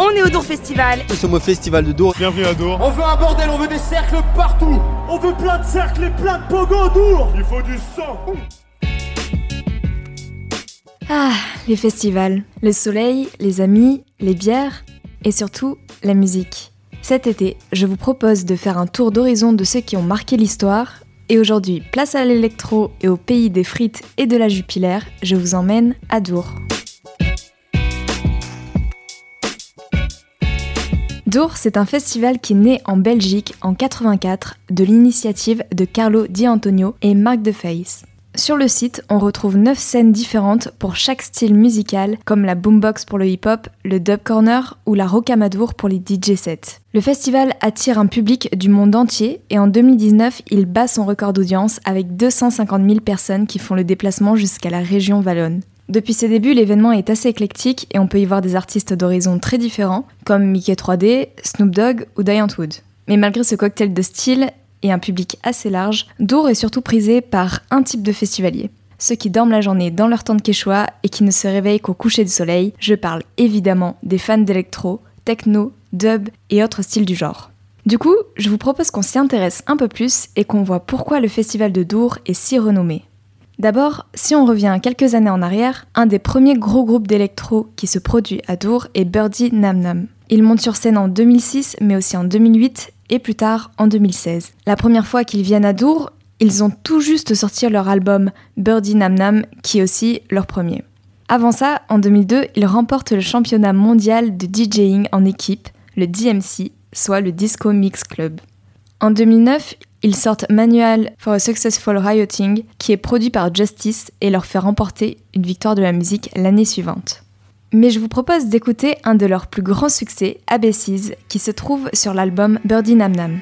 On est au Dour Festival. Nous sommes au Festival de Dour. Bienvenue à Dour. On veut un bordel, on veut des cercles partout. On veut plein de cercles et plein de pogos Dour. Il faut du sang. Ah, les festivals, le soleil, les amis, les bières et surtout la musique. Cet été, je vous propose de faire un tour d'horizon de ceux qui ont marqué l'histoire. Et aujourd'hui, place à l'électro et au pays des frites et de la jupilaire, je vous emmène à Dour. Dour, c'est un festival qui naît en Belgique en 84 de l'initiative de Carlo Di Antonio et Marc de Face. Sur le site, on retrouve 9 scènes différentes pour chaque style musical, comme la boombox pour le hip-hop, le dub corner ou la rocamadour pour les DJ sets. Le festival attire un public du monde entier et en 2019, il bat son record d'audience avec 250 000 personnes qui font le déplacement jusqu'à la région Wallonne. Depuis ses débuts, l'événement est assez éclectique et on peut y voir des artistes d'horizons très différents, comme Mickey 3D, Snoop Dogg ou Diane Wood. Mais malgré ce cocktail de style et un public assez large, Dour est surtout prisé par un type de festivalier. Ceux qui dorment la journée dans leur tente quechua et qui ne se réveillent qu'au coucher du soleil, je parle évidemment des fans d'électro, techno, dub et autres styles du genre. Du coup, je vous propose qu'on s'y intéresse un peu plus et qu'on voit pourquoi le festival de Dour est si renommé. D'abord, si on revient quelques années en arrière, un des premiers gros groupes d'électro qui se produit à Dour est Birdie Nam Nam. Il monte sur scène en 2006, mais aussi en 2008 et plus tard en 2016. La première fois qu'ils viennent à Dour, ils ont tout juste sorti leur album Birdie Nam Nam, qui est aussi leur premier. Avant ça, en 2002, ils remportent le championnat mondial de DJing en équipe, le DMC, soit le Disco Mix Club. En 2009, ils sortent Manual for a Successful Rioting, qui est produit par Justice et leur fait remporter une victoire de la musique l'année suivante. Mais je vous propose d'écouter un de leurs plus grands succès, Abessies, qui se trouve sur l'album Birdie Nam Nam.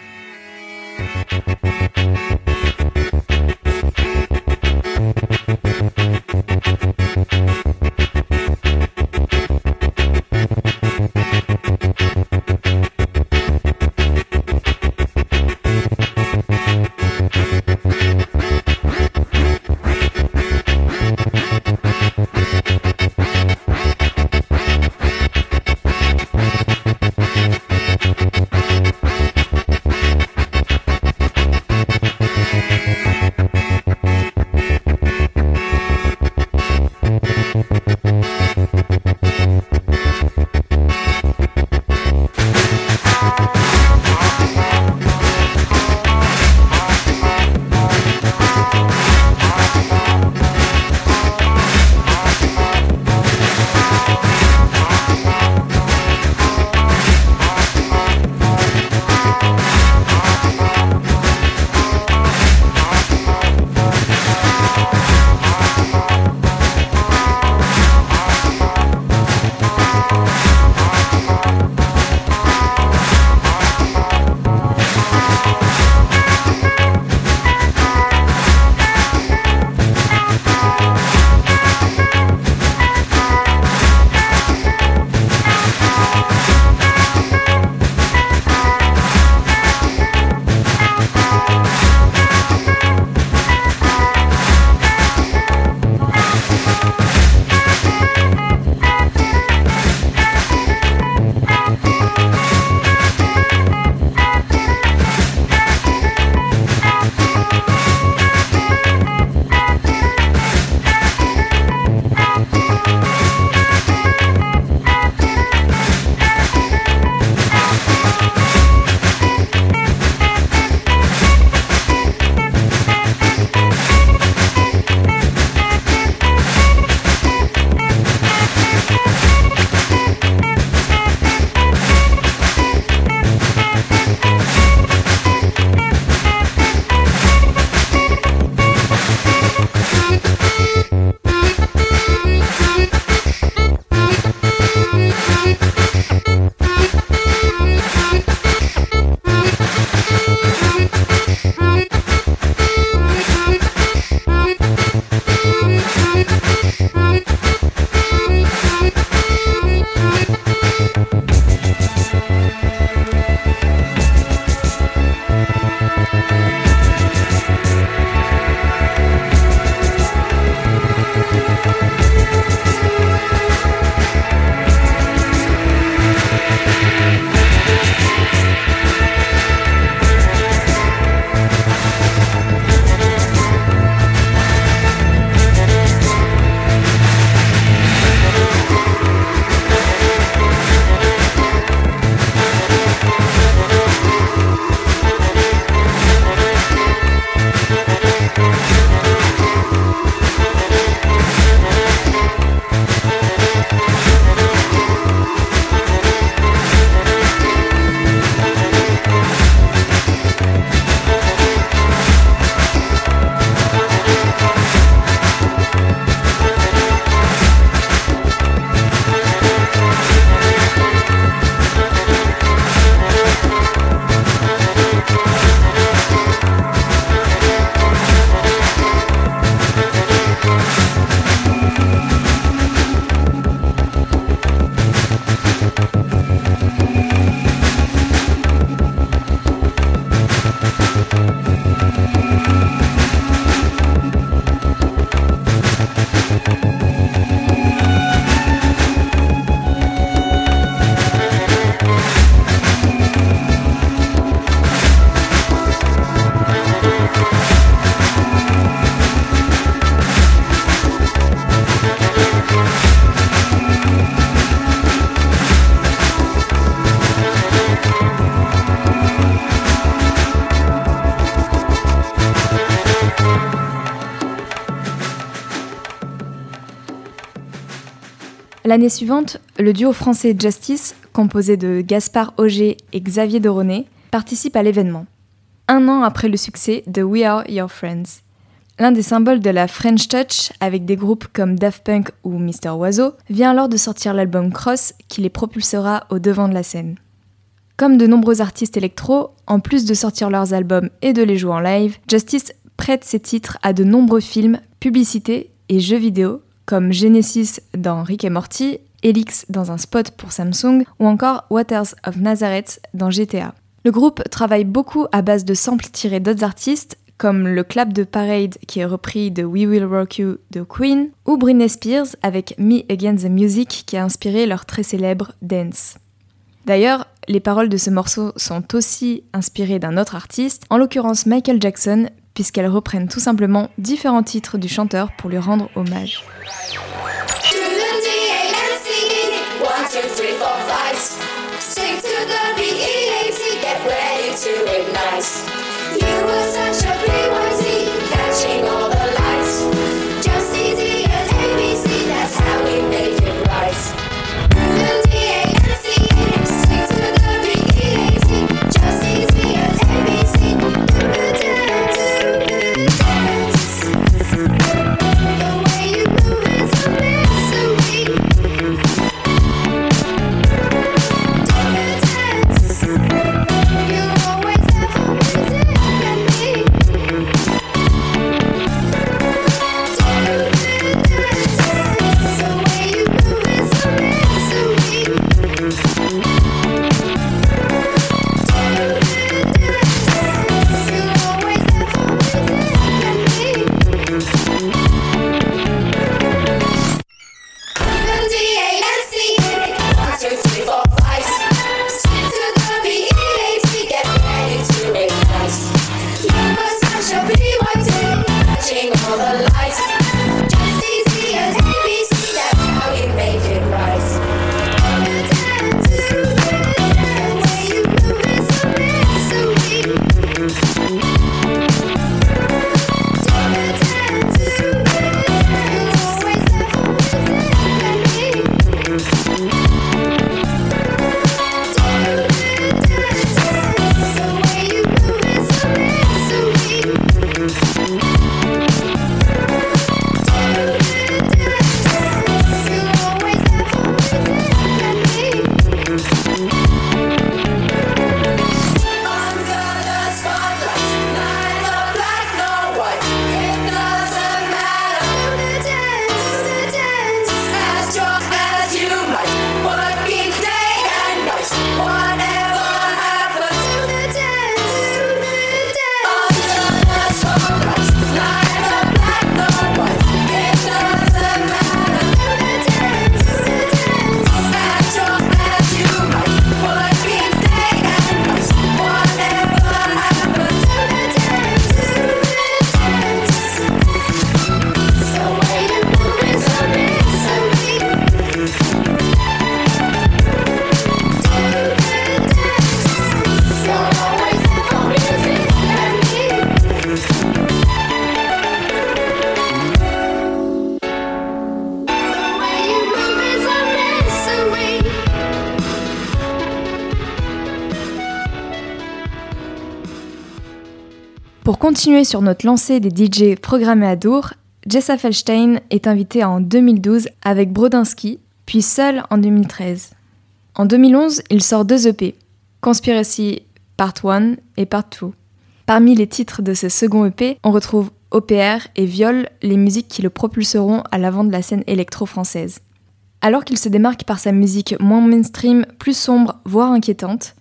L'année suivante, le duo français Justice, composé de Gaspard Auger et Xavier Doronet, participe à l'événement. Un an après le succès de We Are Your Friends. L'un des symboles de la French Touch, avec des groupes comme Daft Punk ou Mr. Oiseau, vient alors de sortir l'album Cross qui les propulsera au devant de la scène. Comme de nombreux artistes électro, en plus de sortir leurs albums et de les jouer en live, Justice prête ses titres à de nombreux films, publicités et jeux vidéo, comme Genesis dans Rick et Morty, Elix dans un spot pour Samsung ou encore Waters of Nazareth dans GTA. Le groupe travaille beaucoup à base de samples tirés d'autres artistes, comme le clap de Parade qui est repris de We Will Rock You de Queen, ou Britney Spears avec Me Against the Music qui a inspiré leur très célèbre Dance. D'ailleurs, les paroles de ce morceau sont aussi inspirées d'un autre artiste, en l'occurrence Michael Jackson, puisqu'elles reprennent tout simplement différents titres du chanteur pour lui rendre hommage. Continuer sur notre lancée des DJ programmés à Dour, Jessa Felstein est invitée en 2012 avec Brodinski, puis seul en 2013. En 2011, il sort deux EP, Conspiracy Part 1 et Part 2. Parmi les titres de ce second EP, on retrouve OPR et Viol, les musiques qui le propulseront à l'avant de la scène électro-française. Alors qu'il se démarque par sa musique moins mainstream, plus sombre, voire inquiétante,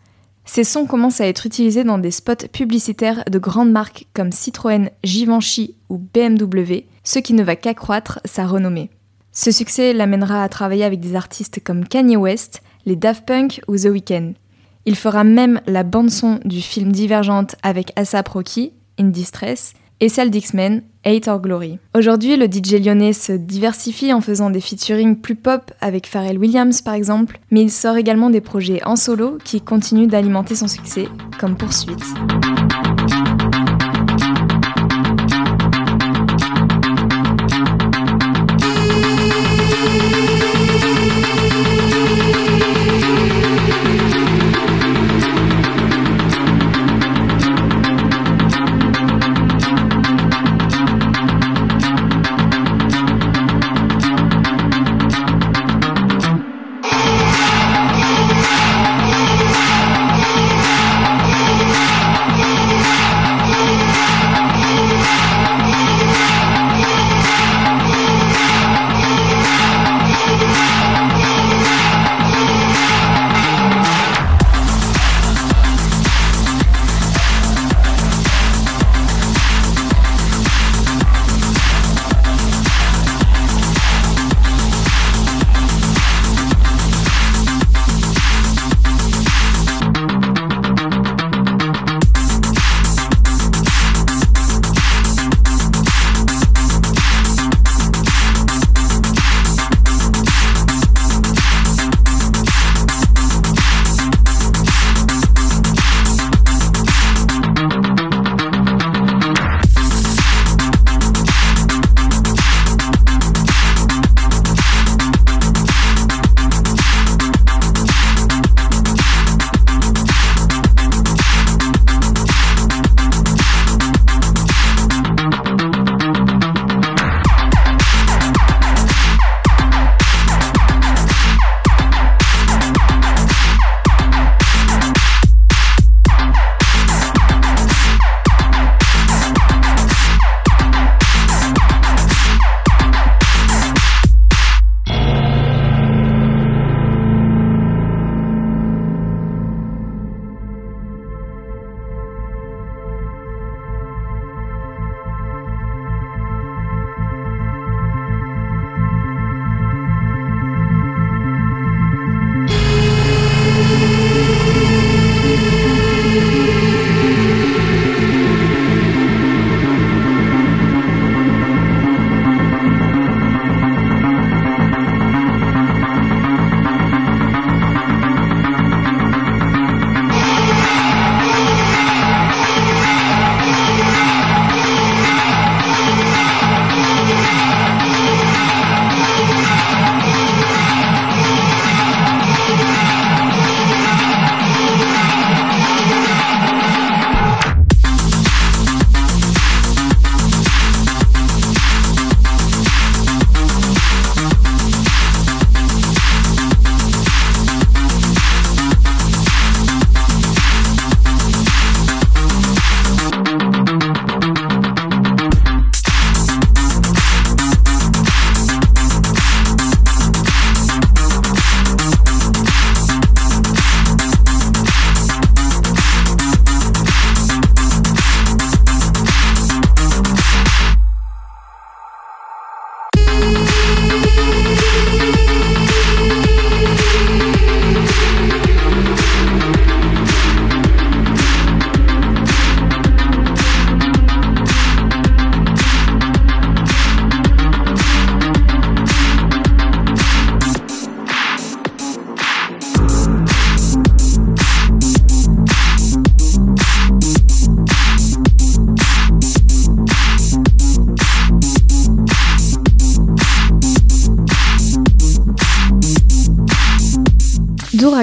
ces sons commencent à être utilisés dans des spots publicitaires de grandes marques comme Citroën, Givenchy ou BMW, ce qui ne va qu'accroître sa renommée. Ce succès l'amènera à travailler avec des artistes comme Kanye West, les Daft Punk ou The Weeknd. Il fera même la bande-son du film Divergente avec ASAP Rocky, In Distress, et celle d'X-Men, Hate or Glory. Aujourd'hui, le DJ lyonnais se diversifie en faisant des featuring plus pop avec Pharrell Williams par exemple, mais il sort également des projets en solo qui continuent d'alimenter son succès, comme Poursuite.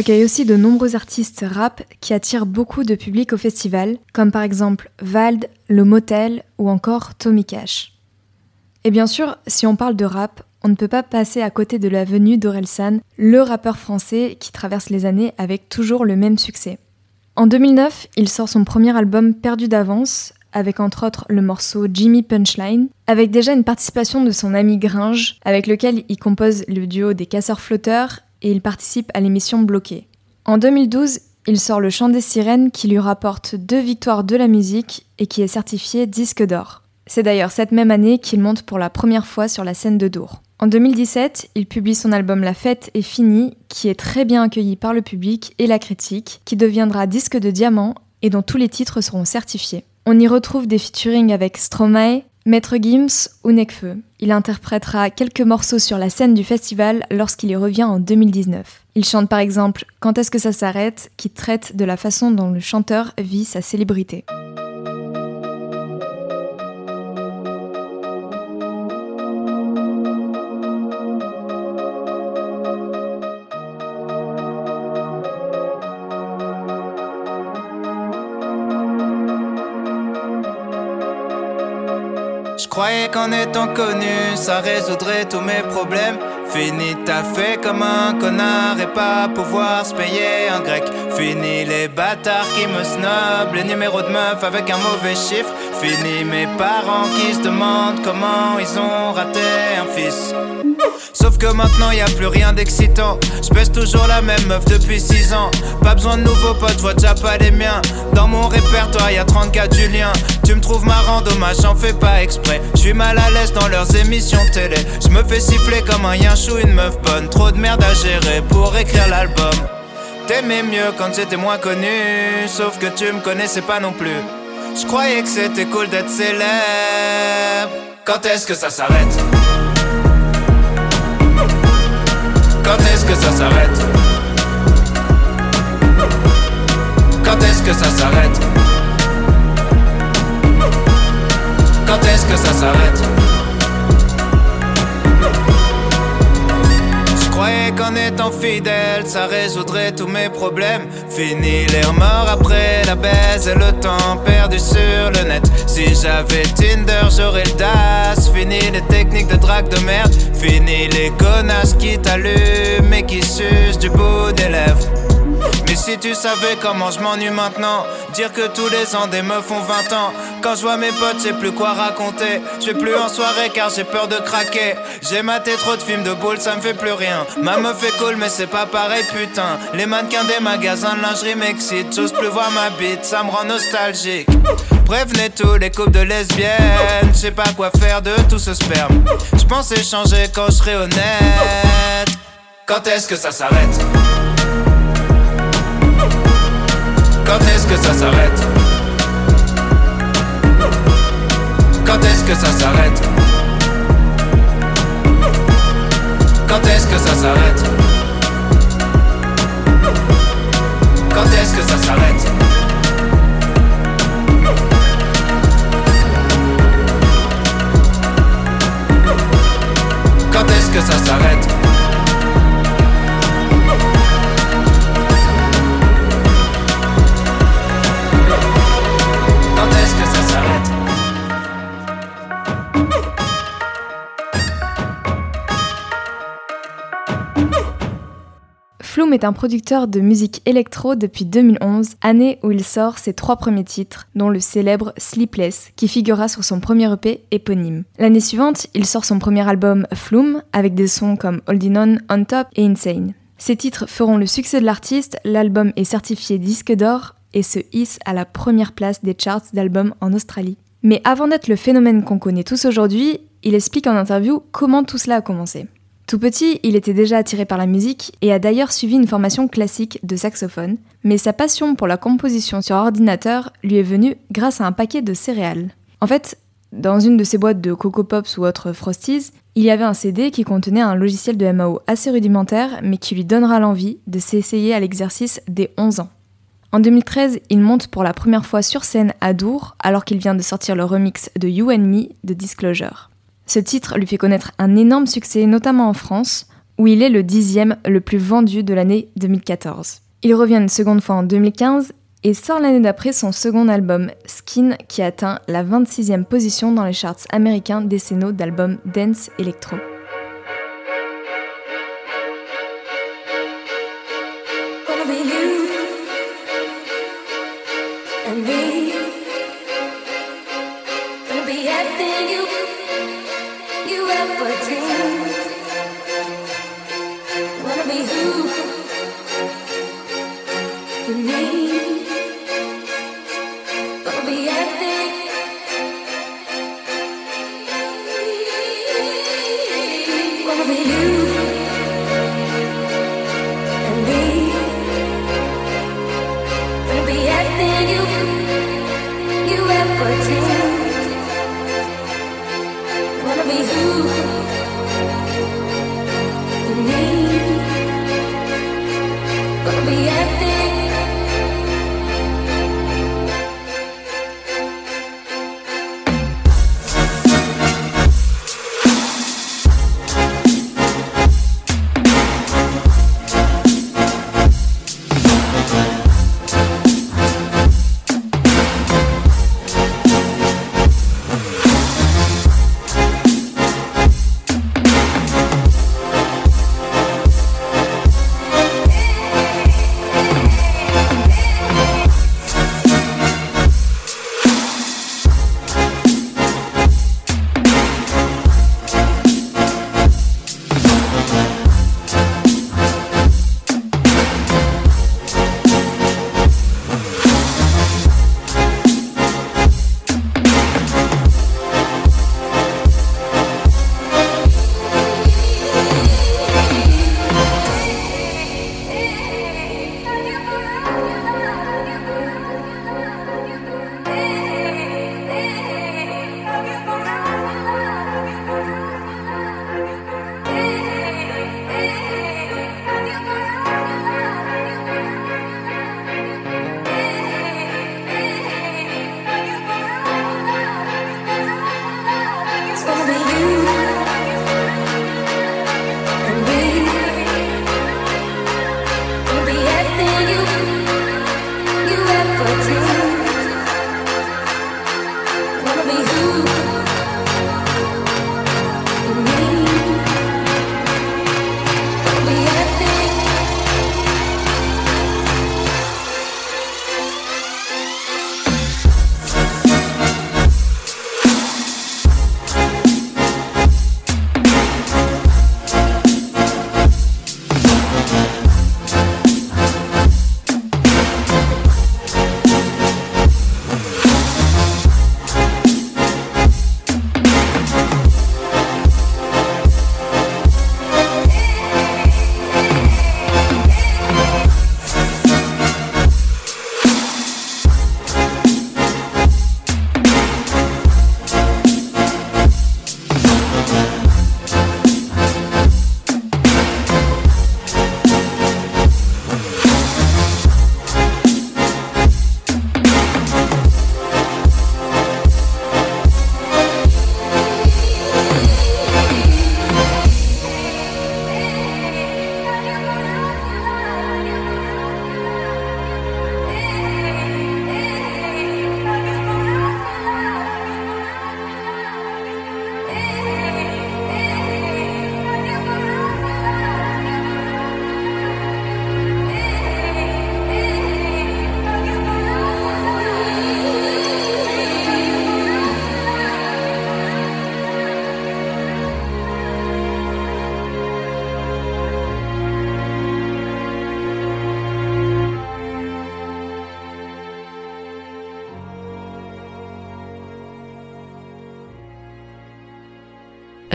Accueille aussi de nombreux artistes rap qui attirent beaucoup de public au festival, comme par exemple Vald, Le Motel ou encore Tommy Cash. Et bien sûr, si on parle de rap, on ne peut pas passer à côté de la venue d'Orelsan, le rappeur français qui traverse les années avec toujours le même succès. En 2009, il sort son premier album Perdu d'avance, avec entre autres le morceau Jimmy Punchline, avec déjà une participation de son ami Gringe, avec lequel il compose le duo des Casseurs Flotteurs et il participe à l'émission Bloqué. En 2012, il sort Le Chant des Sirènes qui lui rapporte deux victoires de la musique et qui est certifié disque d'or. C'est d'ailleurs cette même année qu'il monte pour la première fois sur la scène de Dour. En 2017, il publie son album La fête est finie, qui est très bien accueilli par le public et la critique, qui deviendra disque de diamant et dont tous les titres seront certifiés. On y retrouve des featuring avec Stromae, Maître Gims ou Nekfeu. Il interprétera quelques morceaux sur la scène du festival lorsqu'il y revient en 2019. Il chante par exemple Quand est-ce que ça s'arrête? qui traite de la façon dont le chanteur vit sa célébrité. Qu'en étant connu, ça résoudrait tous mes problèmes. Fini ta fait comme un connard et pas pouvoir se payer un grec. Fini les bâtards qui me snobent, les numéros de meufs avec un mauvais chiffre. Fini mes parents qui se demandent comment ils ont raté un fils. Sauf que maintenant y a plus rien d'excitant. Je toujours la même meuf depuis 6 ans. Pas besoin de nouveaux potes, vois déjà pas les miens. Dans mon répertoire y a 34 Julien. Tu me trouves marrant, dommage, j'en fais pas exprès. Je suis mal à l'aise dans leurs émissions télé. Je me fais siffler comme un yinchou, une meuf bonne. Trop de merde à gérer pour écrire l'album. T'aimais mieux quand j'étais moins connu. Sauf que tu me connaissais pas non plus. Je croyais que c'était cool d'être célèbre. Quand est-ce que ça s'arrête? Quand est-ce que ça s'arrête? Quand est-ce que ça s'arrête? Quand est-ce que ça s'arrête? Croyais qu'en étant fidèle, ça résoudrait tous mes problèmes. Fini les remords après la baise et le temps perdu sur le net. Si j'avais Tinder, j'aurais le DAS. Fini les techniques de drague de merde. Fini les connasses qui t'allument et qui sucent du bout des lèvres. Si tu savais comment je m'ennuie maintenant, dire que tous les ans des meufs ont 20 ans. Quand je vois mes potes, j'ai plus quoi raconter. Je vais plus en soirée car j'ai peur de craquer. J'ai maté trop de films de boules, ça me fait plus rien. Ma meuf est cool, mais c'est pas pareil, putain. Les mannequins des magasins de lingerie m'excitent. J'ose plus voir ma bite, ça me rend nostalgique. Prévenez tous les couples de lesbiennes. Je sais pas quoi faire de tout ce sperme. Je pensais changer quand je serais honnête. Quand est-ce que ça s'arrête? Quand est-ce que ça s'arrête Quand est-ce que ça s'arrête Quand est-ce que ça s'arrête Quand est-ce que ça s'arrête Quand est-ce que ça s'arrête Est un producteur de musique électro depuis 2011, année où il sort ses trois premiers titres, dont le célèbre Sleepless, qui figurera sur son premier EP éponyme. L'année suivante, il sort son premier album Flume, avec des sons comme Holding On, On Top et Insane. Ces titres feront le succès de l'artiste, l'album est certifié disque d'or et se hisse à la première place des charts d'albums en Australie. Mais avant d'être le phénomène qu'on connaît tous aujourd'hui, il explique en interview comment tout cela a commencé. Tout petit, il était déjà attiré par la musique et a d'ailleurs suivi une formation classique de saxophone, mais sa passion pour la composition sur ordinateur lui est venue grâce à un paquet de céréales. En fait, dans une de ces boîtes de Coco Pops ou autres Frosties, il y avait un CD qui contenait un logiciel de MAO assez rudimentaire, mais qui lui donnera l'envie de s'essayer à l'exercice dès 11 ans. En 2013, il monte pour la première fois sur scène à Dour, alors qu'il vient de sortir le remix de You and Me de Disclosure. Ce titre lui fait connaître un énorme succès, notamment en France, où il est le dixième le plus vendu de l'année 2014. Il revient une seconde fois en 2015 et sort l'année d'après son second album, Skin, qui atteint la 26e position dans les charts américains décennaux d'albums dance electro.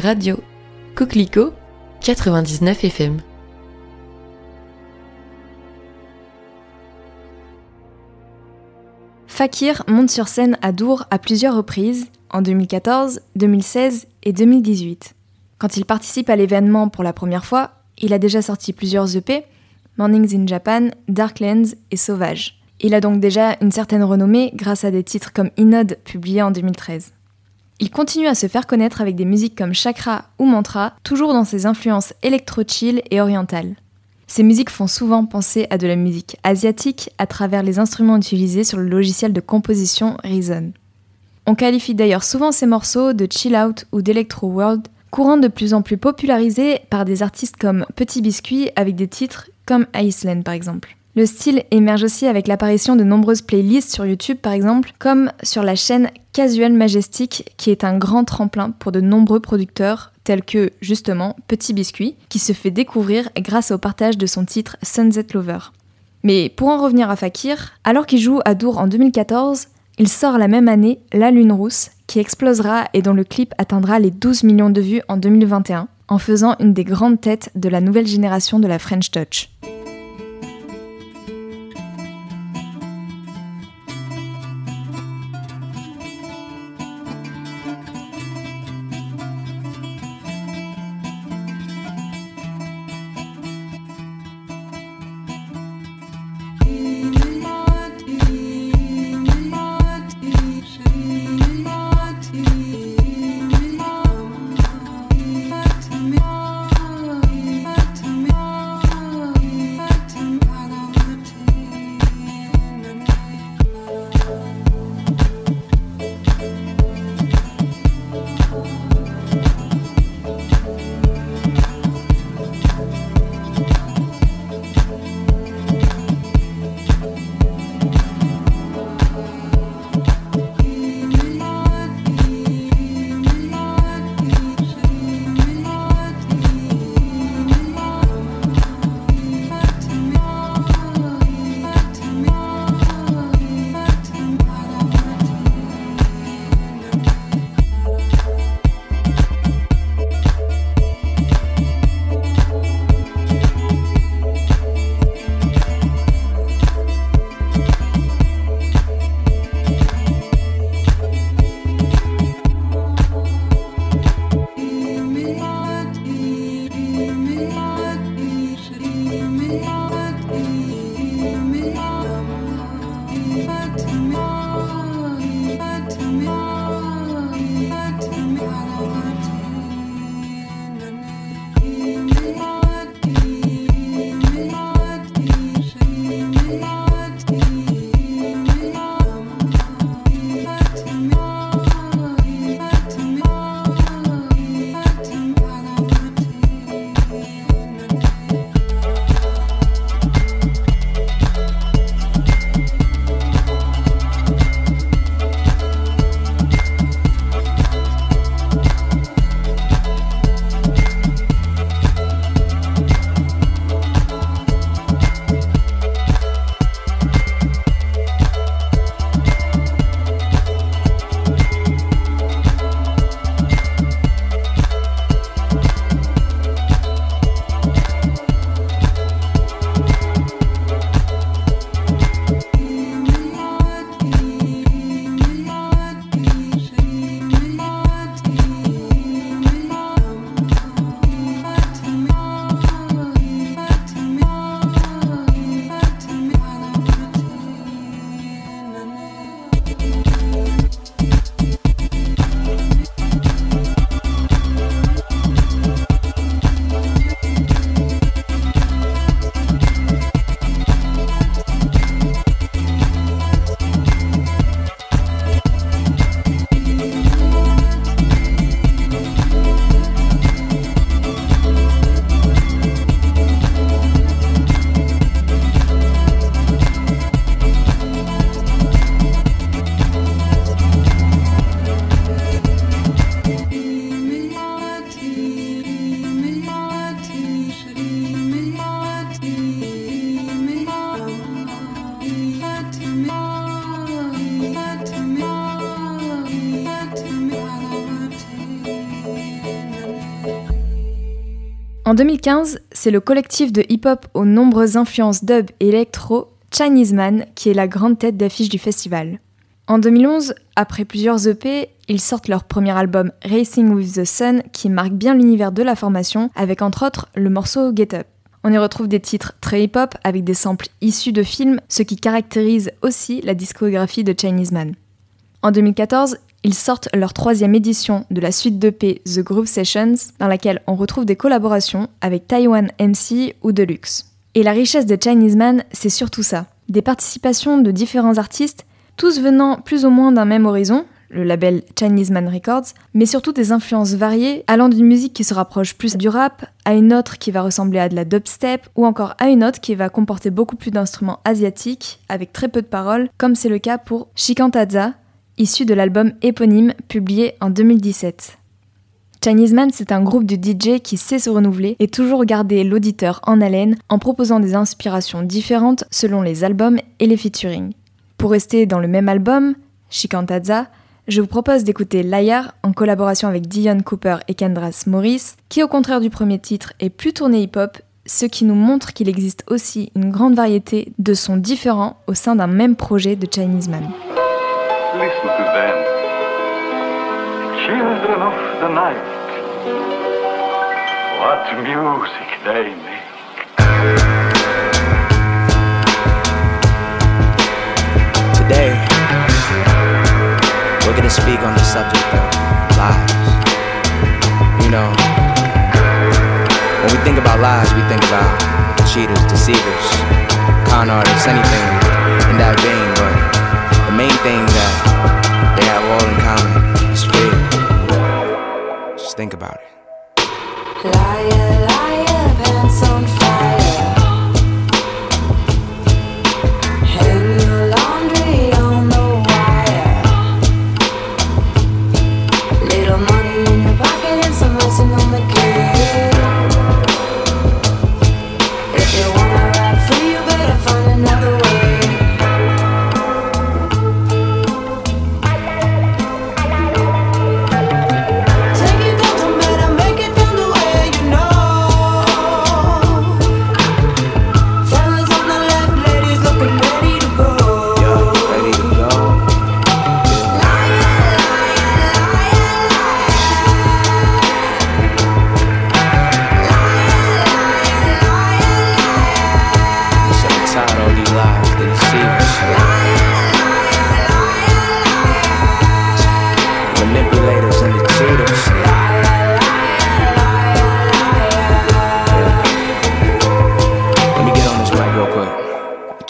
Radio Coquelicot 99 FM. Fakir monte sur scène à Dour à plusieurs reprises, en 2014, 2016 et 2018. Quand il participe à l'événement pour la première fois, il a déjà sorti plusieurs EP, Mornings in Japan, Darklands et Sauvage. Il a donc déjà une certaine renommée grâce à des titres comme Inode publié en 2013. Il continue à se faire connaître avec des musiques comme Chakra ou Mantra, toujours dans ses influences électro-chill et orientales. Ces musiques font souvent penser à de la musique asiatique à travers les instruments utilisés sur le logiciel de composition Reason. On qualifie d'ailleurs souvent ces morceaux de chill out ou d'electro world, courant de plus en plus popularisés par des artistes comme Petit Biscuit avec des titres comme Iceland par exemple. Le style émerge aussi avec l'apparition de nombreuses playlists sur YouTube par exemple, comme sur la chaîne Casual Majestic qui est un grand tremplin pour de nombreux producteurs tels que justement Petit Biscuit qui se fait découvrir grâce au partage de son titre Sunset Lover. Mais pour en revenir à Fakir, alors qu'il joue à Dour en 2014, il sort la même année La Lune Rousse qui explosera et dont le clip atteindra les 12 millions de vues en 2021 en faisant une des grandes têtes de la nouvelle génération de la French Touch. 2015, c'est le collectif de hip-hop aux nombreuses influences dub et électro, Chinese Man, qui est la grande tête d'affiche du festival. En 2011, après plusieurs EP, ils sortent leur premier album Racing with the Sun, qui marque bien l'univers de la formation, avec entre autres le morceau Get Up. On y retrouve des titres très hip-hop avec des samples issus de films, ce qui caractérise aussi la discographie de Chinese Man. En 2014, ils sortent leur troisième édition de la suite d'EP The Groove Sessions, dans laquelle on retrouve des collaborations avec Taiwan MC ou Deluxe. Et la richesse de Chinese Man, c'est surtout ça. Des participations de différents artistes, tous venant plus ou moins d'un même horizon, le label Chinese Man Records, mais surtout des influences variées, allant d'une musique qui se rapproche plus du rap, à une autre qui va ressembler à de la dubstep, ou encore à une autre qui va comporter beaucoup plus d'instruments asiatiques, avec très peu de paroles, comme c'est le cas pour Shikantaza, issu de l'album éponyme publié en 2017. Chinese Man, c'est un groupe de DJ qui sait se renouveler et toujours garder l'auditeur en haleine en proposant des inspirations différentes selon les albums et les featuring. Pour rester dans le même album, Shikantaza, je vous propose d'écouter Liar en collaboration avec Dion Cooper et Kendras Morris, qui au contraire du premier titre est plus tourné hip-hop, ce qui nous montre qu'il existe aussi une grande variété de sons différents au sein d'un même projet de Chinese Man. Listen to them. Children of the night. What music they make. Today, we're gonna speak on the subject of lies. You know, when we think about lies, we think about cheaters, deceivers, con artists, anything in that vein, main thing that they have all in common is fear. Just think about it. Liar, liar, pants on fire.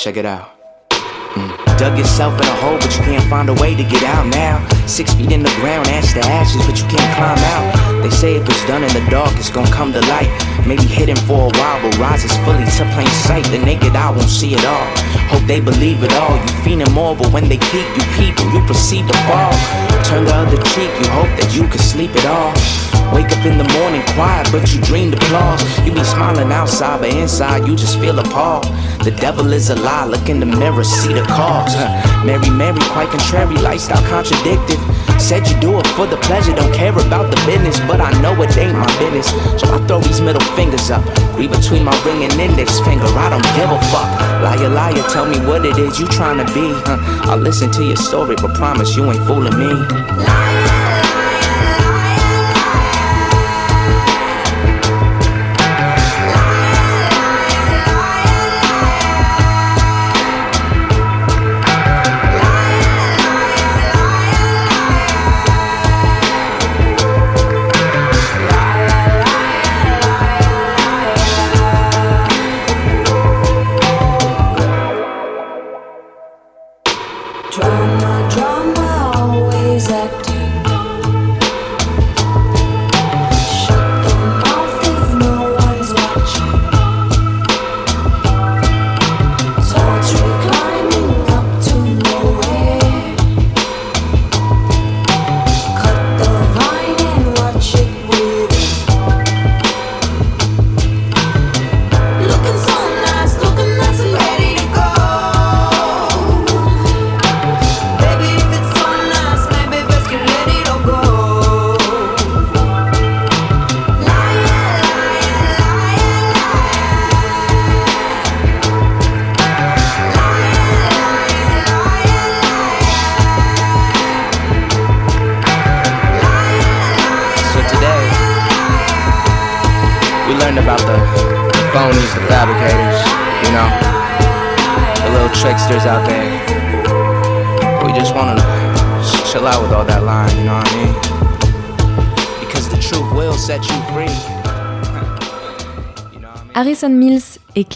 Check it out. Mm. Dug yourself in a hole, but you can't find a way to get out now. Six feet in the ground, ash to ashes, but you can't climb out. They say if it's done in the dark, it's gonna come to light. Maybe hidden for a while, but rises fully to plain sight. The naked eye won't see it all. Hope they believe it all. You fiending more, but when they peep, you peep and you proceed to fall. Turn the other cheek, you hope that you can sleep it off. Wake up in the morning quiet, but you dreamed applause. You be smiling outside, but inside you just feel appalled. The devil is a lie, look in the mirror, see the cause. Mary, Mary, quite contrary, lifestyle contradictive. Said you do it for the pleasure, don't care about the business, but I know it ain't my business. So I throw these middle fingers up, read between my ring and index finger. I don't give a fuck. Liar, liar, tell me what it is you trying to be. Huh. I'll listen to your story, but promise you ain't fooling me. Drama,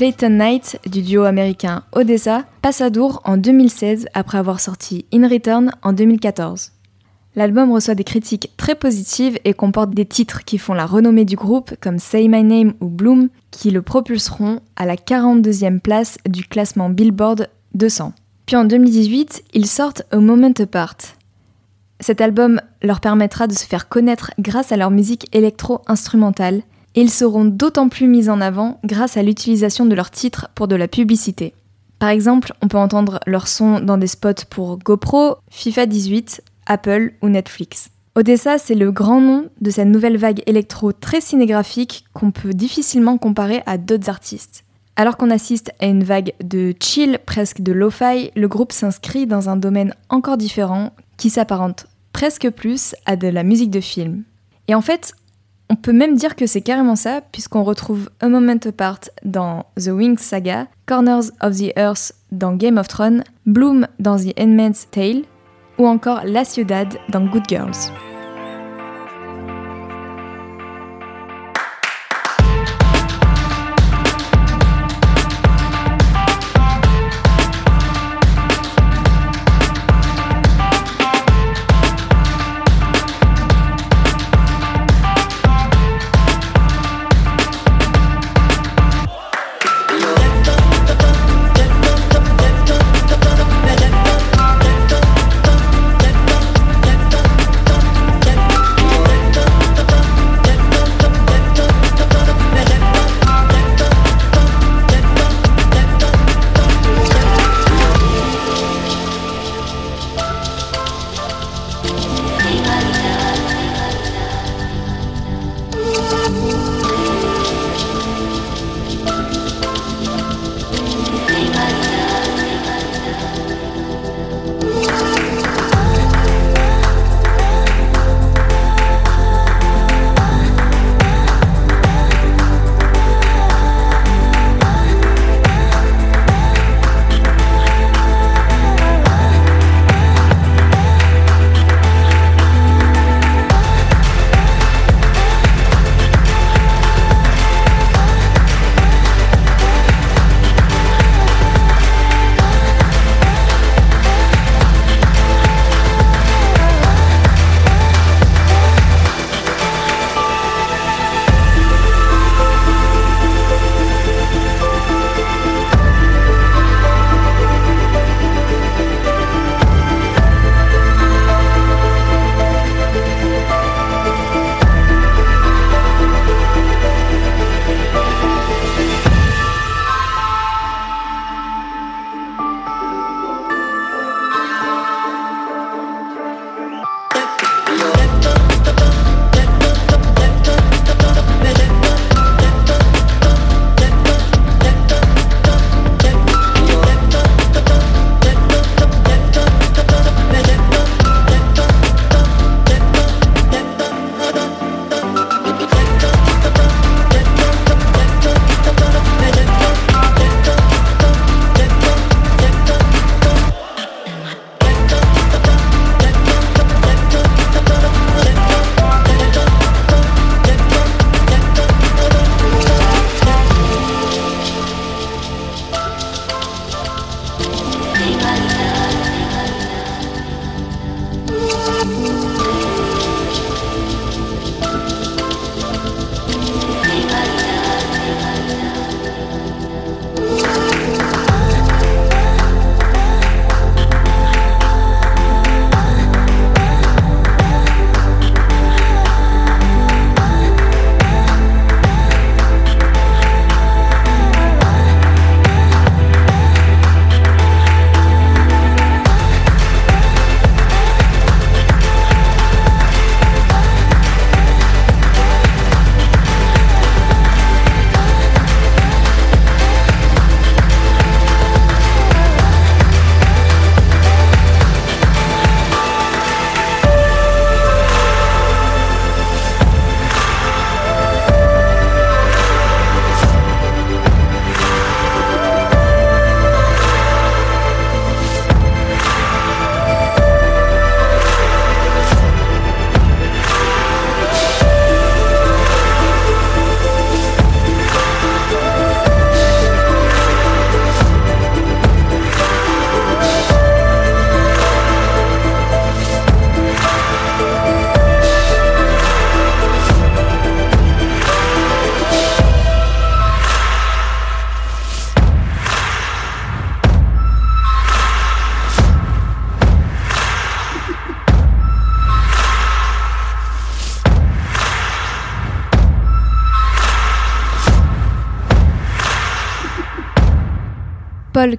Clayton Knight du duo américain Odessa passent à Dour en 2016 après avoir sorti In Return en 2014. L'album reçoit des critiques très positives et comporte des titres qui font la renommée du groupe comme Say My Name ou Bloom qui le propulseront à la 42e place du classement Billboard 200. Puis en 2018, ils sortent A Moment Apart. Cet album leur permettra de se faire connaître grâce à leur musique électro-instrumentale ils seront d'autant plus mis en avant grâce à l'utilisation de leurs titres pour de la publicité. Par exemple, on peut entendre leur son dans des spots pour GoPro, FIFA 18, Apple ou Netflix. Odessa, c'est le grand nom de cette nouvelle vague électro très cinégraphique qu'on peut difficilement comparer à d'autres artistes. Alors qu'on assiste à une vague de chill, presque de lo-fi, le groupe s'inscrit dans un domaine encore différent qui s'apparente presque plus à de la musique de film. Et en fait, on peut même dire que c'est carrément ça, puisqu'on retrouve A Moment Apart dans The Wings Saga, Corners of the Earth dans Game of Thrones, Bloom dans The Handmaid's Tale, ou encore La Ciudad dans Good Girls.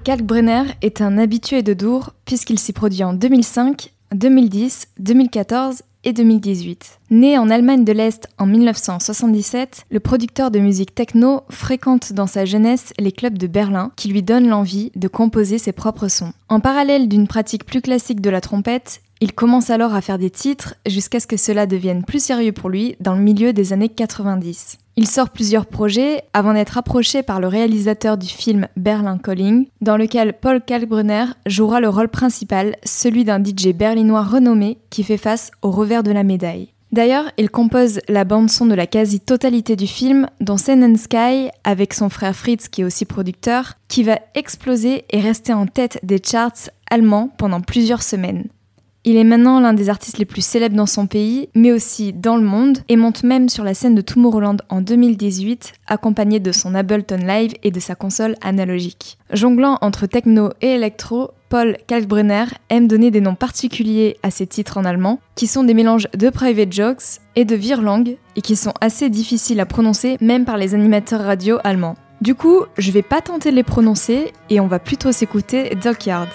Kalkbrenner est un habitué de Dour puisqu'il s'y produit en 2005, 2010, 2014 et 2018. Né en Allemagne de l'Est en 1977, le producteur de musique techno fréquente dans sa jeunesse les clubs de Berlin qui lui donnent l'envie de composer ses propres sons. En parallèle d'une pratique plus classique de la trompette, il commence alors à faire des titres jusqu'à ce que cela devienne plus sérieux pour lui dans le milieu des années 90. Il sort plusieurs projets avant d'être approché par le réalisateur du film Berlin Calling, dans lequel Paul Kalkbrenner jouera le rôle principal, celui d'un DJ berlinois renommé qui fait face au revers de la médaille. D'ailleurs, il compose la bande-son de la quasi-totalité du film, dont Sen and Sky, avec son frère Fritz qui est aussi producteur, qui va exploser et rester en tête des charts allemands pendant plusieurs semaines. Il est maintenant l'un des artistes les plus célèbres dans son pays, mais aussi dans le monde, et monte même sur la scène de Tomorrowland en 2018, accompagné de son Ableton Live et de sa console analogique. Jonglant entre techno et électro, Paul Kalkbrenner aime donner des noms particuliers à ses titres en allemand, qui sont des mélanges de private jokes et de virlang, et qui sont assez difficiles à prononcer même par les animateurs radio allemands. Du coup, je vais pas tenter de les prononcer, et on va plutôt s'écouter Dockyard.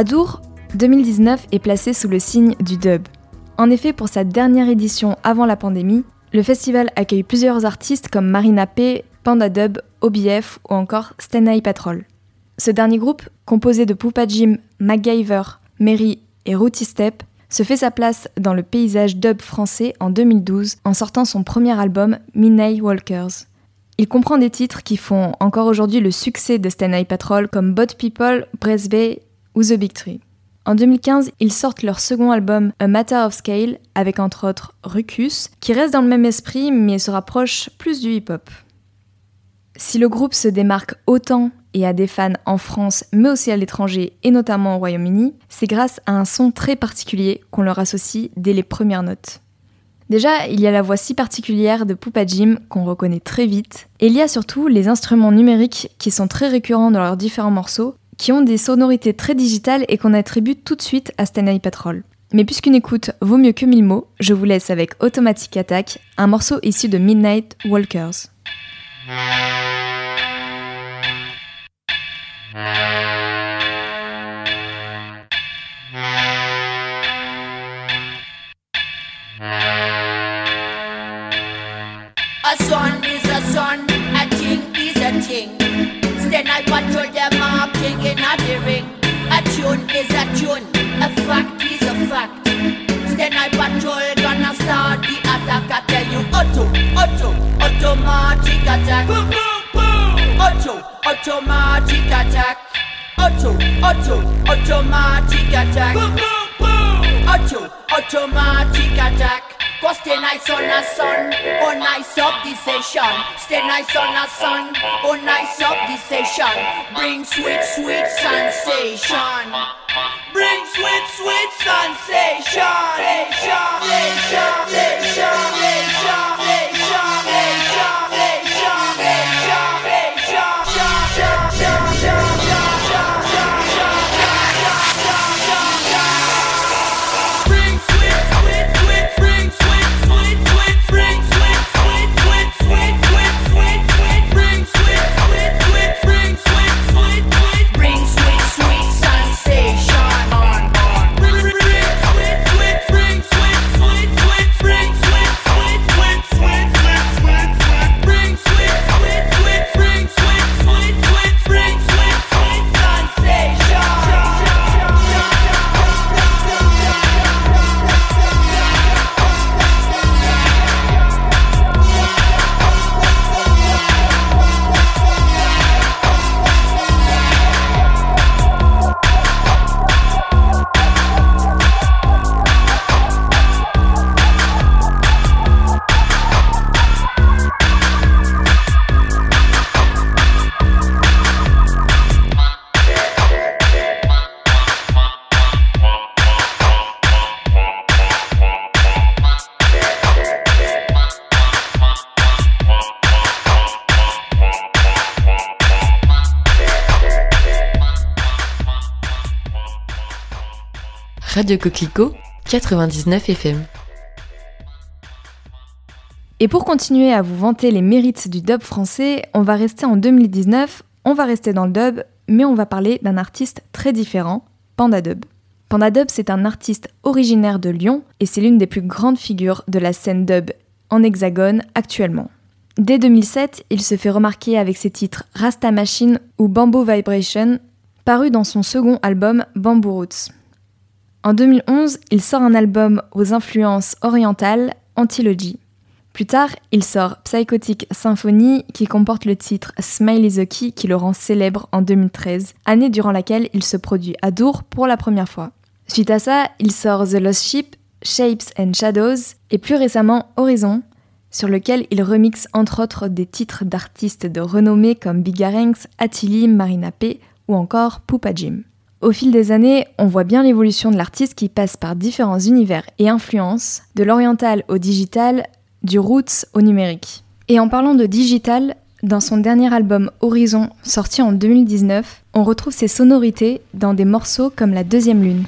Adour 2019 est placé sous le signe du dub. En effet, pour sa dernière édition avant la pandémie, le festival accueille plusieurs artistes comme Marina P, Panda Dub, OBF ou encore Stenay Patrol. Ce dernier groupe, composé de Poupa Jim, MacGyver, Mary et Rooty Step, se fait sa place dans le paysage dub français en 2012 en sortant son premier album Midnight Walkers. Il comprend des titres qui font encore aujourd'hui le succès de Stenay Patrol comme Bot People, Bresbay ou The Big Tree. En 2015, ils sortent leur second album A Matter of Scale avec entre autres Rucus, qui reste dans le même esprit mais se rapproche plus du hip-hop. Si le groupe se démarque autant et a des fans en France, mais aussi à l'étranger et notamment au Royaume-Uni, c'est grâce à un son très particulier qu'on leur associe dès les premières notes. Déjà, il y a la voix si particulière de Poupa Jim qu'on reconnaît très vite, et il y a surtout les instruments numériques qui sont très récurrents dans leurs différents morceaux, qui ont des sonorités très digitales et qu'on attribue tout de suite à Stanley Patrol. Mais puisqu'une écoute vaut mieux que mille mots, je vous laisse avec Automatic Attack, un morceau issu de Midnight Walkers. In a the ring. A tune is a tune, a fact is a fact. Then I patrol gonna start the attack. I tell you, auto, auto, automatic attack. Boom, boom, boom. Auto, automatic attack. Auto, auto, automatic attack. Boom, boom, boom. Auto, automatic attack. Cause stay nice on a sun, oh nice up the session. Stay nice on a sun, oh nice up the session. Bring sweet, sweet sensation. Bring sweet, sweet. Sensation, sensation, sensation, sensation, sensation, Radio Coquelicot 99 FM. Et pour continuer à vous vanter les mérites du dub français, on va rester en 2019, on va rester dans le dub, mais on va parler d'un artiste très différent, Panda Dub. Panda Dub, c'est un artiste originaire de Lyon et c'est l'une des plus grandes figures de la scène dub en hexagone actuellement. Dès 2007, il se fait remarquer avec ses titres Rasta Machine ou Bamboo Vibration, paru dans son second album Bamboo Roots. En 2011, il sort un album aux influences orientales, Antilogy. Plus tard, il sort Psychotic Symphony qui comporte le titre Smile is the Key qui le rend célèbre en 2013, année durant laquelle il se produit à Dour pour la première fois. Suite à ça, il sort The Lost Ship, Shapes and Shadows et plus récemment Horizon, sur lequel il remixe entre autres des titres d'artistes de renommée comme Bigarenx, Attili, Marina P ou encore Poupa Jim. Au fil des années, on voit bien l'évolution de l'artiste qui passe par différents univers et influences, de l'oriental au digital, du roots au numérique. Et en parlant de digital, dans son dernier album Horizon, sorti en 2019, on retrouve ses sonorités dans des morceaux comme La Deuxième Lune.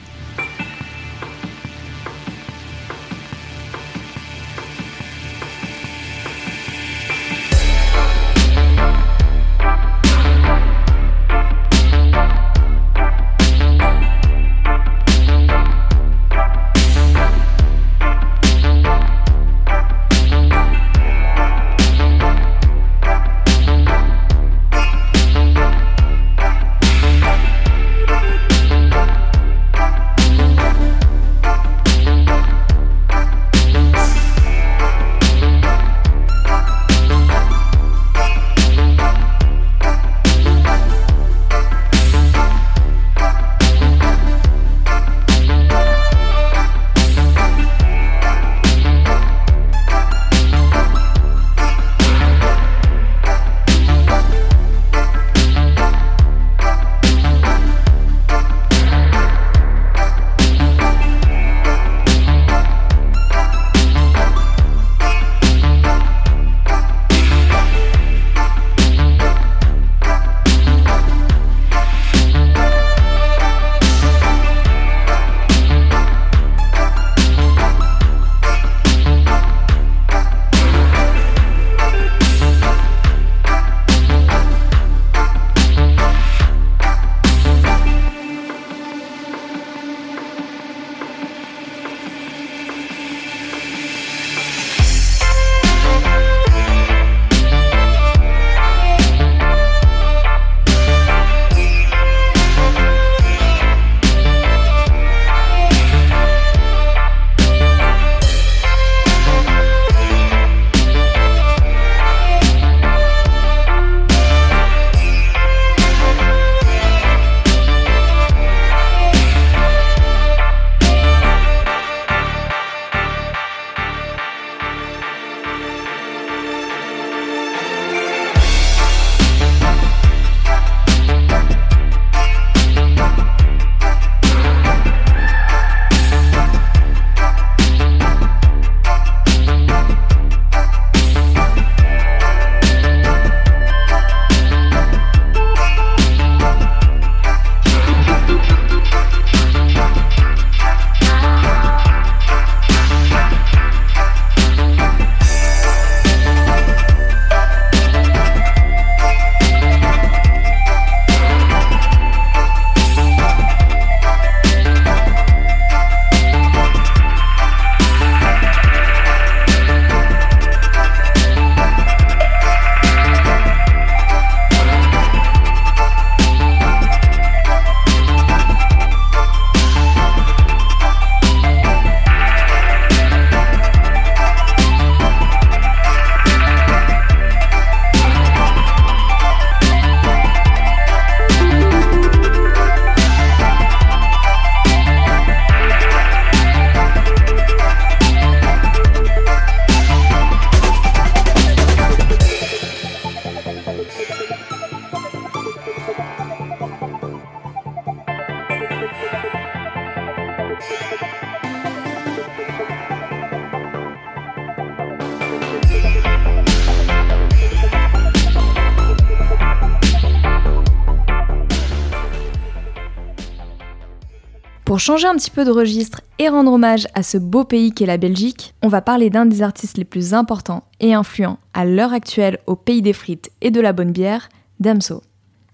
Pour changer un petit peu de registre et rendre hommage à ce beau pays qu'est la Belgique, on va parler d'un des artistes les plus importants et influents à l'heure actuelle au pays des frites et de la bonne bière, Damso.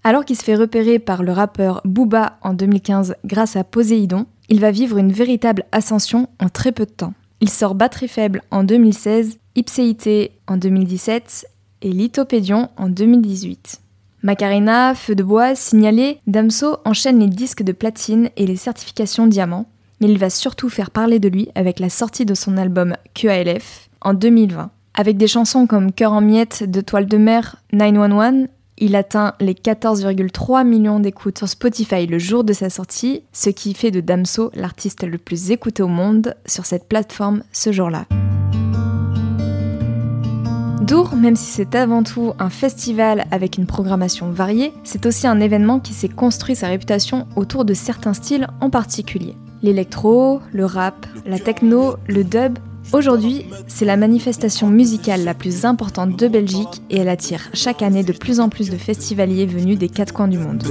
Alors qu'il se fait repérer par le rappeur Booba en 2015 grâce à Poséidon, il va vivre une véritable ascension en très peu de temps. Il sort Batterie Faible en 2016, Ipséité en 2017 et Lithopédion en 2018. Macarena, Feu de bois, Signalé, Damso enchaîne les disques de platine et les certifications diamant, mais il va surtout faire parler de lui avec la sortie de son album QALF en 2020. Avec des chansons comme Cœur en miettes, De toile de mer, 911, il atteint les 14,3 millions d'écoutes sur Spotify le jour de sa sortie, ce qui fait de Damso l'artiste le plus écouté au monde sur cette plateforme ce jour-là. Dour, même si c'est avant tout un festival avec une programmation variée, c'est aussi un événement qui s'est construit sa réputation autour de certains styles en particulier. L'électro, le rap, la techno, le dub Aujourd'hui, c'est la manifestation musicale la plus importante de Belgique et elle attire chaque année de plus en plus de festivaliers venus des quatre coins du monde.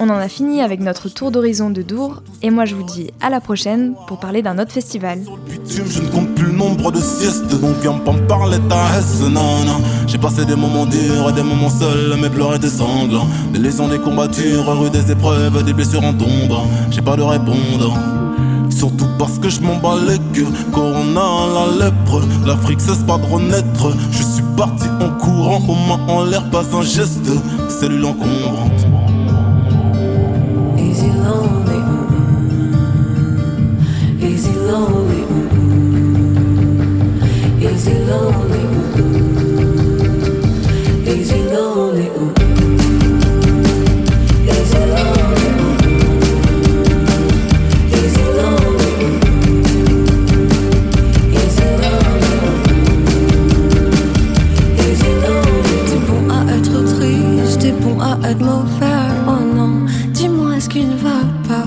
On en a fini avec notre tour d'horizon de Dour et moi je vous dis à la prochaine pour parler d'un autre festival. Je ne compte plus le nombre de siestes, donc viens pas me parler ta Non, non, j'ai passé des moments durs et des moments seuls, mes pleurs étaient sanglants. Des lésions, des combattures, rues des épreuves, des blessures en tombe. J'ai pas de répondre. Surtout parce que je m'en bats les queues. Corona, la lèpre, l'Afrique cesse pas de renaître. Je suis parti en courant, aux mains en l'air, pas un geste. Cellule encombrante. Easy lonely, lonely, easy lonely, oh non, dis-moi est-ce qu'il ne va pas?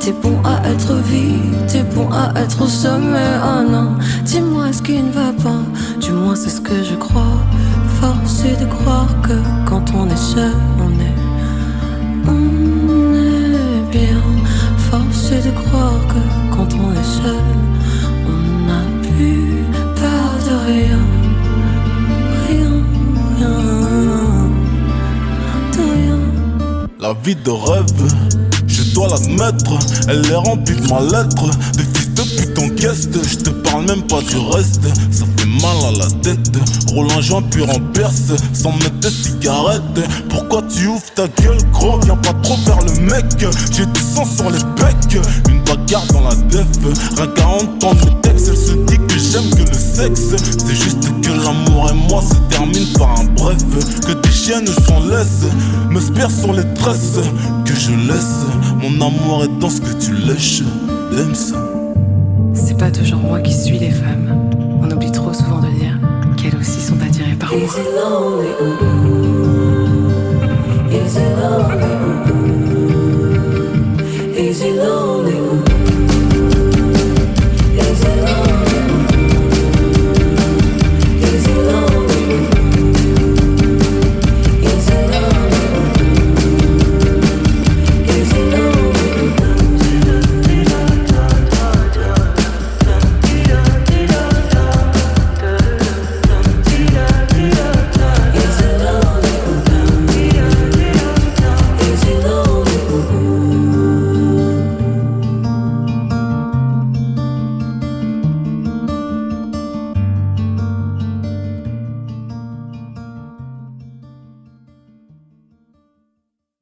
T'es bon à être vide, t'es bon à être au sommet, oh non, dis-moi est-ce qu'il ne va pas? Du moins c'est ce que je crois, force est de croire que quand on est seul, on est, on est bien. Force est de croire que quand on est seul, on n'a plus peur de rien La vie de rêve, je dois l'admettre, elle est remplie de ma lettre. Des fils de pute en je te parle même pas du reste. Ça fait mal à la tête, roule un joint pur en perce, sans mettre de cigarette. Pourquoi tu ouvres ta gueule, gros? Viens pas trop faire le mec. J'ai du sang sur les becs, une bagarre dans la def. Rien qu'à entendre le texte, elle se dit j'aime que le sexe. C'est juste que l'amour et moi se terminent par un bref. Que tes chiennes sont laisses, me spire sur les tresses. Que je laisse, mon amour est dans ce que tu lèches. C'est pas toujours moi qui suis les femmes. On oublie trop souvent de dire qu'elles aussi sont attirées par moi.